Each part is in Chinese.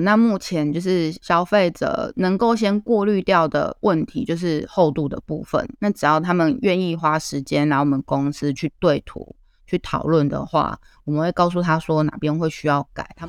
那目前就是消费者能够先过滤掉的问题，就是厚度的部分。那只要他们愿意花时间来我们公司去对图、去讨论的话，我们会告诉他说哪边会需要改。他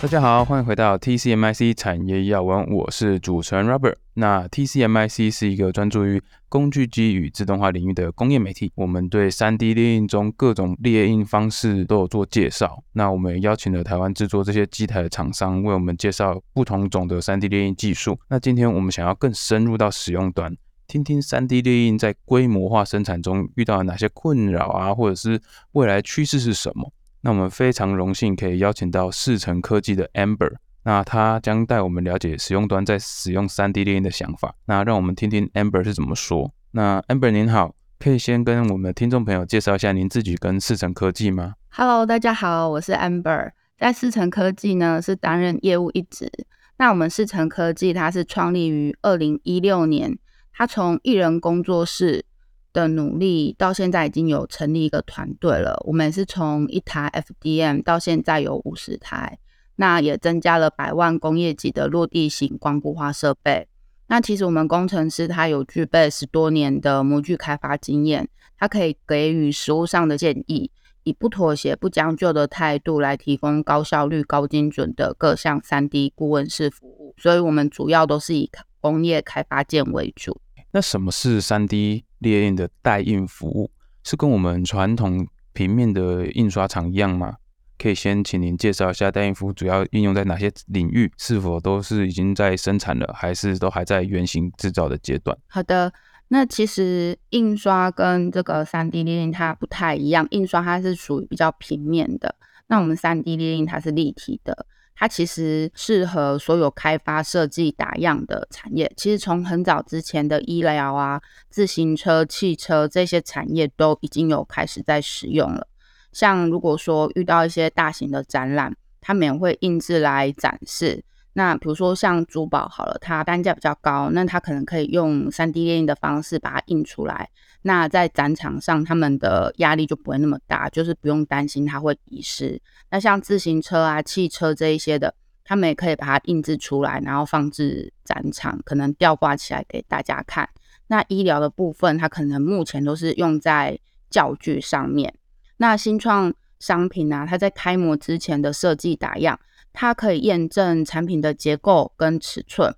大家好，欢迎回到 TCMIC 产业要闻，我是主持人 Robert。那 TCMIC 是一个专注于工具机与自动化领域的工业媒体，我们对 3D 列印中各种列印方式都有做介绍。那我们也邀请了台湾制作这些机台的厂商，为我们介绍不同种的 3D 列印技术。那今天我们想要更深入到使用端，听听 3D 列印在规模化生产中遇到了哪些困扰啊，或者是未来趋势是什么？那我们非常荣幸可以邀请到视成科技的 Amber，那他将带我们了解使用端在使用 3D 列印的想法。那让我们听听 Amber 是怎么说。那 Amber 您好，可以先跟我们的听众朋友介绍一下您自己跟视成科技吗？Hello，大家好，我是 Amber，在视成科技呢是担任业务一职。那我们视成科技它是创立于二零一六年，它从一人工作室。的努力到现在已经有成立一个团队了。我们是从一台 FDM 到现在有五十台，那也增加了百万工业级的落地型光固化设备。那其实我们工程师他有具备十多年的模具开发经验，他可以给予实务上的建议，以不妥协、不将就的态度来提供高效率、高精准的各项 3D 顾问式服务。所以，我们主要都是以工业开发件为主。那什么是 3D 猎印的代印服务？是跟我们传统平面的印刷厂一样吗？可以先请您介绍一下代印服务主要应用在哪些领域？是否都是已经在生产了，还是都还在原型制造的阶段？好的，那其实印刷跟这个 3D 列印它不太一样，印刷它是属于比较平面的，那我们 3D 列印它是立体的。它其实适合所有开发、设计、打样的产业。其实从很早之前的医疗啊、自行车、汽车这些产业都已经有开始在使用了。像如果说遇到一些大型的展览，他们也会印制来展示。那比如说像珠宝好了，它单价比较高，那它可能可以用 3D 列印的方式把它印出来。那在展场上，他们的压力就不会那么大，就是不用担心它会遗失。那像自行车啊、汽车这一些的，他们也可以把它印制出来，然后放置展场，可能吊挂起来给大家看。那医疗的部分，它可能目前都是用在教具上面。那新创商品啊，它在开模之前的设计打样。它可以验证产品的结构跟尺寸，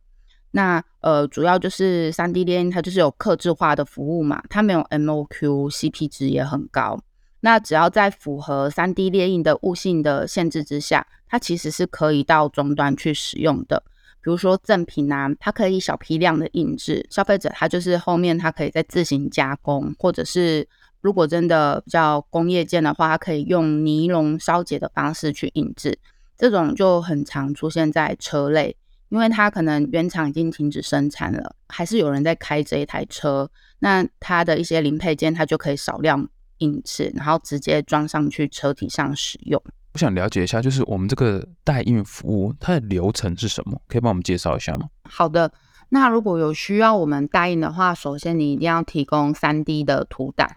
那呃主要就是 3D 列印，它就是有客制化的服务嘛，它没有 MOQ，CP 值也很高。那只要在符合 3D 列印的物性的限制之下，它其实是可以到终端去使用的。比如说赠品啊，它可以小批量的印制，消费者他就是后面他可以再自行加工，或者是如果真的比较工业件的话，它可以用尼龙烧结的方式去印制。这种就很常出现在车类，因为它可能原厂已经停止生产了，还是有人在开这一台车，那它的一些零配件它就可以少量印制，然后直接装上去车体上使用。我想了解一下，就是我们这个代印服务它的流程是什么？可以帮我们介绍一下吗？好的，那如果有需要我们代印的话，首先你一定要提供 3D 的图档。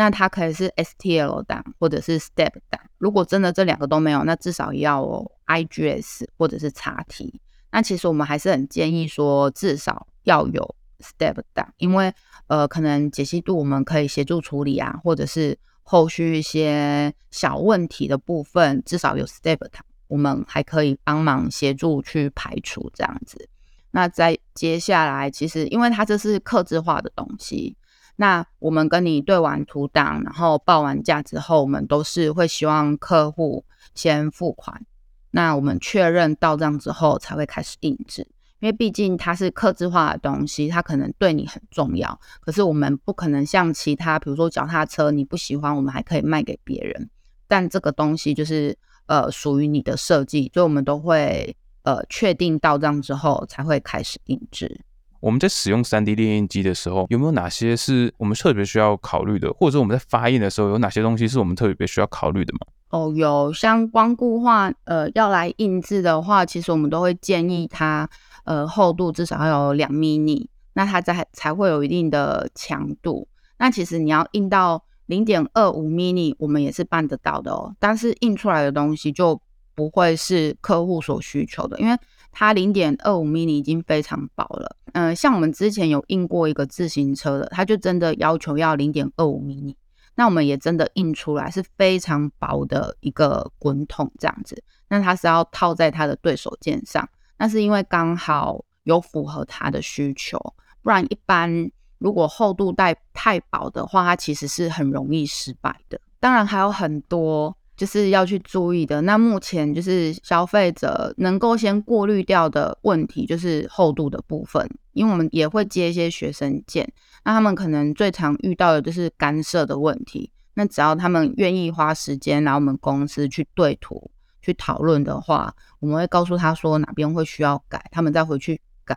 那它可以是 STL 档或者是 STEP 档，如果真的这两个都没有，那至少要 IGS 或者是 XT。那其实我们还是很建议说，至少要有 STEP 档，因为呃，可能解析度我们可以协助处理啊，或者是后续一些小问题的部分，至少有 STEP 档，我们还可以帮忙协助去排除这样子。那在接下来，其实因为它这是客制化的东西。那我们跟你对完图档，然后报完价之后，我们都是会希望客户先付款。那我们确认到账之后，才会开始印制。因为毕竟它是客制化的东西，它可能对你很重要。可是我们不可能像其他，比如说脚踏车，你不喜欢，我们还可以卖给别人。但这个东西就是呃属于你的设计，所以我们都会呃确定到账之后才会开始印制。我们在使用 3D 列印机的时候，有没有哪些是我们特别需要考虑的？或者说我们在发印的时候，有哪些东西是我们特别需要考虑的吗？哦，有像光固化，呃，要来印制的话，其实我们都会建议它，呃，厚度至少要有两 mm，那它才才会有一定的强度。那其实你要印到零点二五 mini 我们也是办得到的哦，但是印出来的东西就不会是客户所需求的，因为它零点二五 mini 已经非常薄了。嗯、呃，像我们之前有印过一个自行车的，它就真的要求要零点二五 mini，那我们也真的印出来是非常薄的一个滚筒这样子。那它是要套在它的对手键上，那是因为刚好有符合它的需求，不然一般如果厚度带太薄的话，它其实是很容易失败的。当然还有很多。就是要去注意的。那目前就是消费者能够先过滤掉的问题，就是厚度的部分。因为我们也会接一些学生件，那他们可能最常遇到的就是干涉的问题。那只要他们愿意花时间来我们公司去对图、去讨论的话，我们会告诉他说哪边会需要改，他们再回去改。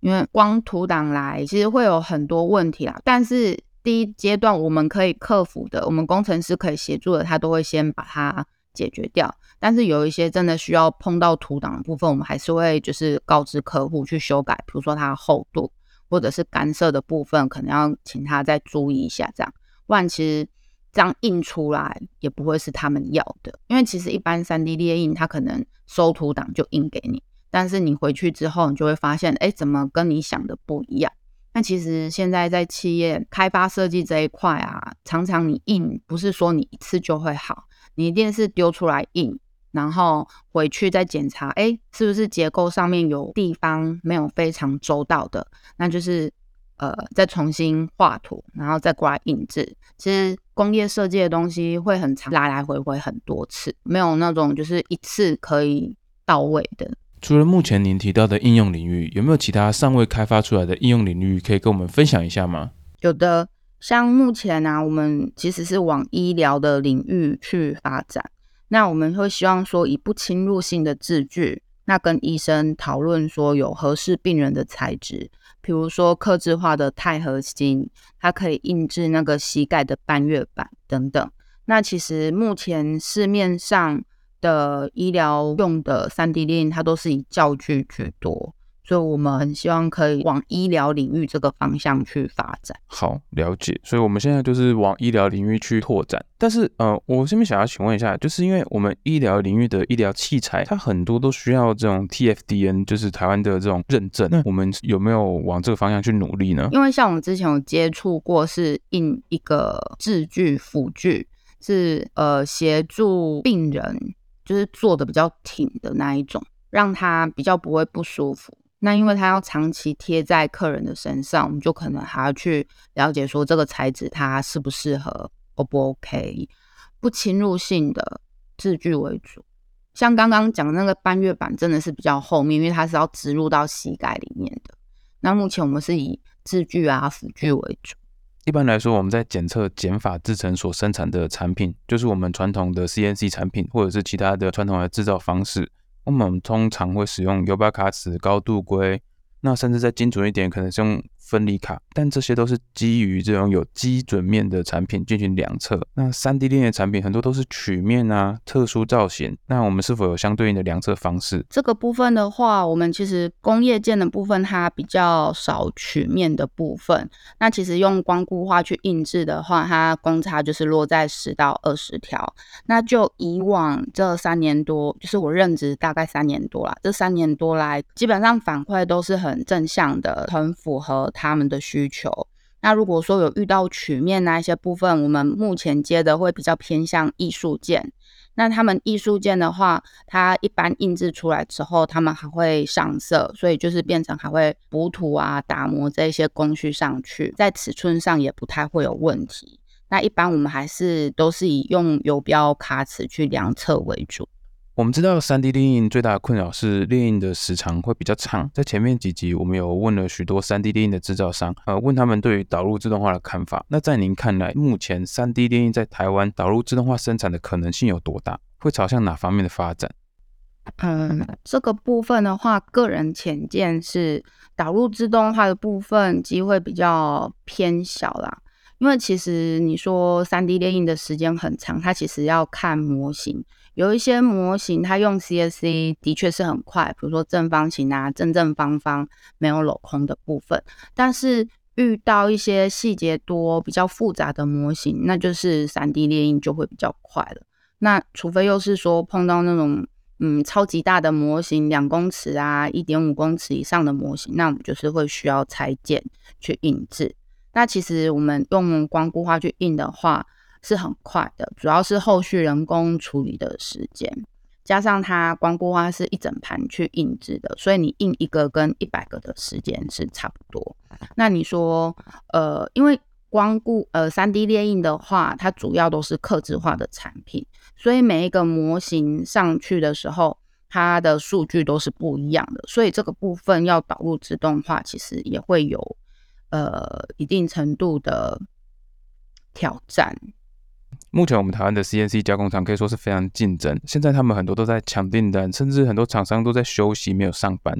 因为光图档来，其实会有很多问题啦，但是。第一阶段我们可以克服的，我们工程师可以协助的，他都会先把它解决掉。但是有一些真的需要碰到图档的部分，我们还是会就是告知客户去修改，比如说它的厚度或者是干涉的部分，可能要请他再注意一下。这样，不然其实这样印出来也不会是他们要的。因为其实一般 3D 列印，它可能收图档就印给你，但是你回去之后，你就会发现，哎，怎么跟你想的不一样？那其实现在在企业开发设计这一块啊，常常你印不是说你一次就会好，你一定是丢出来印，然后回去再检查，哎，是不是结构上面有地方没有非常周到的，那就是呃再重新画图，然后再过来印制。其实工业设计的东西会很长，来来回回很多次，没有那种就是一次可以到位的。除了目前您提到的应用领域，有没有其他尚未开发出来的应用领域可以跟我们分享一下吗？有的，像目前呢、啊，我们其实是往医疗的领域去发展。那我们会希望说，以不侵入性的治具，那跟医生讨论说有合适病人的材质，比如说客制化的钛合金，它可以印制那个膝盖的半月板等等。那其实目前市面上。的医疗用的三 D 列印，它都是以教具居多，所以我们很希望可以往医疗领域这个方向去发展。好，了解。所以我们现在就是往医疗领域去拓展。但是，呃，我这边想要请问一下，就是因为我们医疗领域的医疗器材，它很多都需要这种 TFDN，就是台湾的这种认证。那我们有没有往这个方向去努力呢？因为像我们之前有接触过，是印一个治具辅具，是呃协助病人。就是做的比较挺的那一种，让他比较不会不舒服。那因为他要长期贴在客人的身上，我们就可能还要去了解说这个材质它适不适合，O 不 OK？不侵入性的治具为主。像刚刚讲的那个半月板，真的是比较后面，因为它是要植入到膝盖里面的。那目前我们是以治具啊辅具为主。一般来说，我们在检测减法制程所生产的产品，就是我们传统的 CNC 产品，或者是其他的传统的制造方式。我们通常会使用油表卡尺、高度规，那甚至再精准一点，可能是用。分离卡，但这些都是基于这种有基准面的产品进行量测。那 3D 列印的产品很多都是曲面啊，特殊造型。那我们是否有相对应的量测方式？这个部分的话，我们其实工业件的部分它比较少曲面的部分。那其实用光固化去印制的话，它公差就是落在十到二十条。那就以往这三年多，就是我任职大概三年多啦，这三年多来，基本上反馈都是很正向的，很符合。他们的需求。那如果说有遇到曲面那一些部分，我们目前接的会比较偏向艺术件。那他们艺术件的话，它一般印制出来之后，他们还会上色，所以就是变成还会补土啊、打磨这些工序上去，在尺寸上也不太会有问题。那一般我们还是都是以用游标卡尺去量测为主。我们知道 3D 列印最大的困扰是列印的时长会比较长。在前面几集，我们有问了许多 3D 列印的制造商，呃，问他们对于导入自动化的看法。那在您看来，目前 3D 列印在台湾导入自动化生产的可能性有多大？会朝向哪方面的发展？嗯，这个部分的话，个人浅见是导入自动化的部分机会比较偏小啦。因为其实你说 3D 列印的时间很长，它其实要看模型。有一些模型，它用 C S C 的确是很快，比如说正方形啊、正正方方没有镂空的部分。但是遇到一些细节多、比较复杂的模型，那就是 3D 列印就会比较快了。那除非又是说碰到那种嗯超级大的模型，两公尺啊、一点五公尺以上的模型，那我们就是会需要裁剪去印制。那其实我们用光固化去印的话是很快的，主要是后续人工处理的时间。加上它光固化是一整盘去印制的，所以你印一个跟一百个的时间是差不多。那你说，呃，因为光固呃三 D 列印的话，它主要都是刻制化的产品，所以每一个模型上去的时候，它的数据都是不一样的，所以这个部分要导入自动化，其实也会有呃一定程度的挑战。目前我们台湾的 CNC 加工厂可以说是非常竞争，现在他们很多都在抢订单，甚至很多厂商都在休息，没有上班。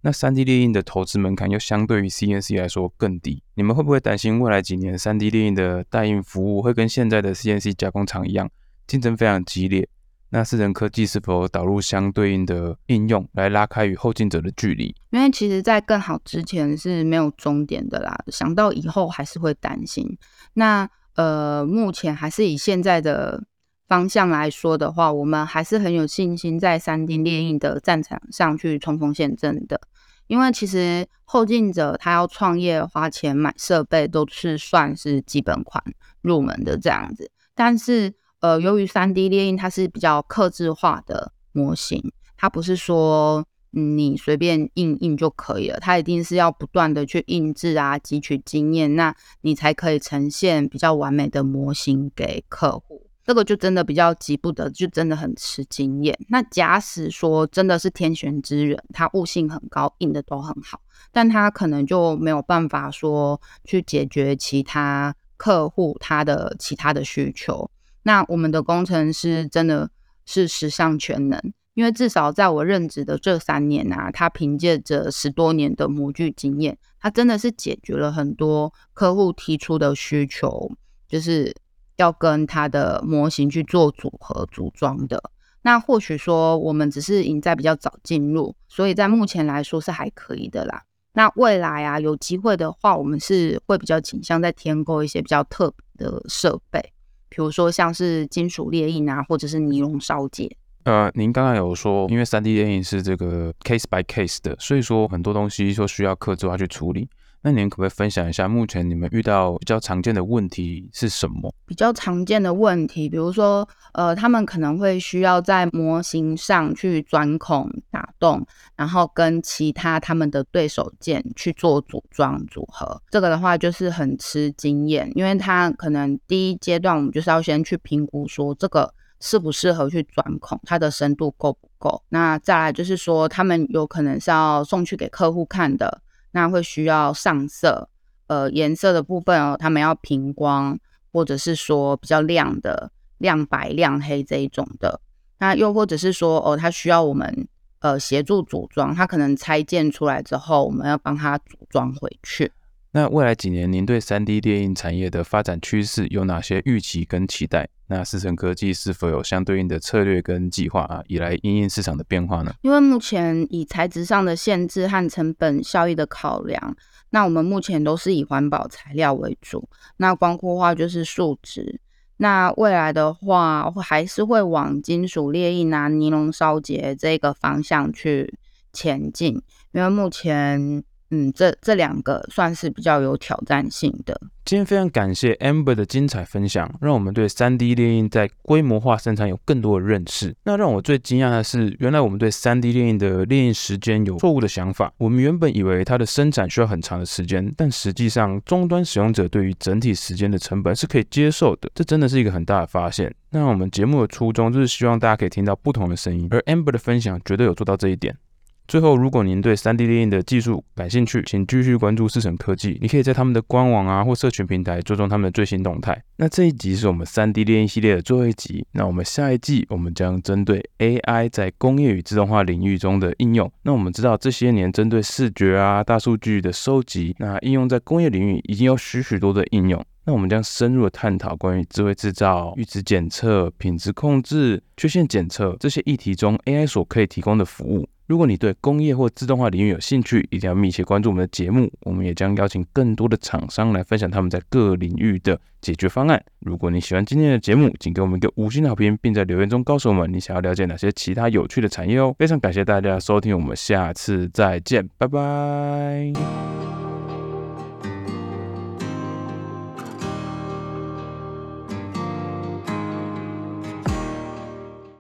那 3D 列印的投资门槛又相对于 CNC 来说更低，你们会不会担心未来几年 3D 列印的代印服务会跟现在的 CNC 加工厂一样，竞争非常激烈？那四人科技是否导入相对应的应用来拉开与后进者的距离？因为其实，在更好之前是没有终点的啦，想到以后还是会担心。那呃，目前还是以现在的方向来说的话，我们还是很有信心在 3D 列印的战场上去冲锋陷阵的。因为其实后进者他要创业花钱买设备都是算是基本款入门的这样子，但是呃，由于 3D 列印它是比较克制化的模型，它不是说。你随便印印就可以了，它一定是要不断的去印制啊，汲取经验，那你才可以呈现比较完美的模型给客户。这个就真的比较急不得，就真的很吃经验。那假使说真的是天选之人，他悟性很高，印的都很好，但他可能就没有办法说去解决其他客户他的其他的需求。那我们的工程师真的是十项全能。因为至少在我任职的这三年啊，他凭借着十多年的模具经验，他真的是解决了很多客户提出的需求，就是要跟他的模型去做组合组装的。那或许说我们只是赢在比较早进入，所以在目前来说是还可以的啦。那未来啊，有机会的话，我们是会比较倾向在添购一些比较特别的设备，比如说像是金属裂印啊，或者是尼龙烧结。呃，您刚刚有说，因为 3D 列印是这个 case by case 的，所以说很多东西说需要客制化去处理。那您可不可以分享一下，目前你们遇到比较常见的问题是什么？比较常见的问题，比如说，呃，他们可能会需要在模型上去钻孔打洞，然后跟其他他们的对手件去做组装组合。这个的话就是很吃经验，因为他可能第一阶段我们就是要先去评估说这个。适不适合去钻孔，它的深度够不够？那再来就是说，他们有可能是要送去给客户看的，那会需要上色，呃，颜色的部分哦，他们要平光，或者是说比较亮的亮白、亮黑这一种的。那又或者是说，哦，他需要我们呃协助组装，他可能拆件出来之后，我们要帮他组装回去。那未来几年，您对 3D 列印产业的发展趋势有哪些预期跟期待？那思成科技是否有相对应的策略跟计划啊，以来因应市场的变化呢？因为目前以材质上的限制和成本效益的考量，那我们目前都是以环保材料为主。那光固化就是树脂。那未来的话，还是会往金属裂印啊、尼龙烧结这个方向去前进，因为目前。嗯，这这两个算是比较有挑战性的。今天非常感谢 Amber 的精彩分享，让我们对 3D 列印在规模化生产有更多的认识。那让我最惊讶的是，原来我们对 3D 列印的列印时间有错误的想法。我们原本以为它的生产需要很长的时间，但实际上终端使用者对于整体时间的成本是可以接受的。这真的是一个很大的发现。那我们节目的初衷就是希望大家可以听到不同的声音，而 Amber 的分享绝对有做到这一点。最后，如果您对 3D 列印的技术感兴趣，请继续关注思成科技。你可以在他们的官网啊或社群平台追踪他们的最新动态。那这一集是我们 3D 列印系列的最后一集。那我们下一季我们将针对 AI 在工业与自动化领域中的应用。那我们知道这些年针对视觉啊、大数据的收集，那应用在工业领域已经有许许多的应用。那我们将深入的探讨关于智慧制造、阈值检测、品质控制、缺陷检测这些议题中 AI 所可以提供的服务。如果你对工业或自动化领域有兴趣，一定要密切关注我们的节目。我们也将邀请更多的厂商来分享他们在各领域的解决方案。如果你喜欢今天的节目，请给我们一个五星好评，并在留言中告诉我们你想要了解哪些其他有趣的产业哦。非常感谢大家的收听，我们下次再见，拜拜。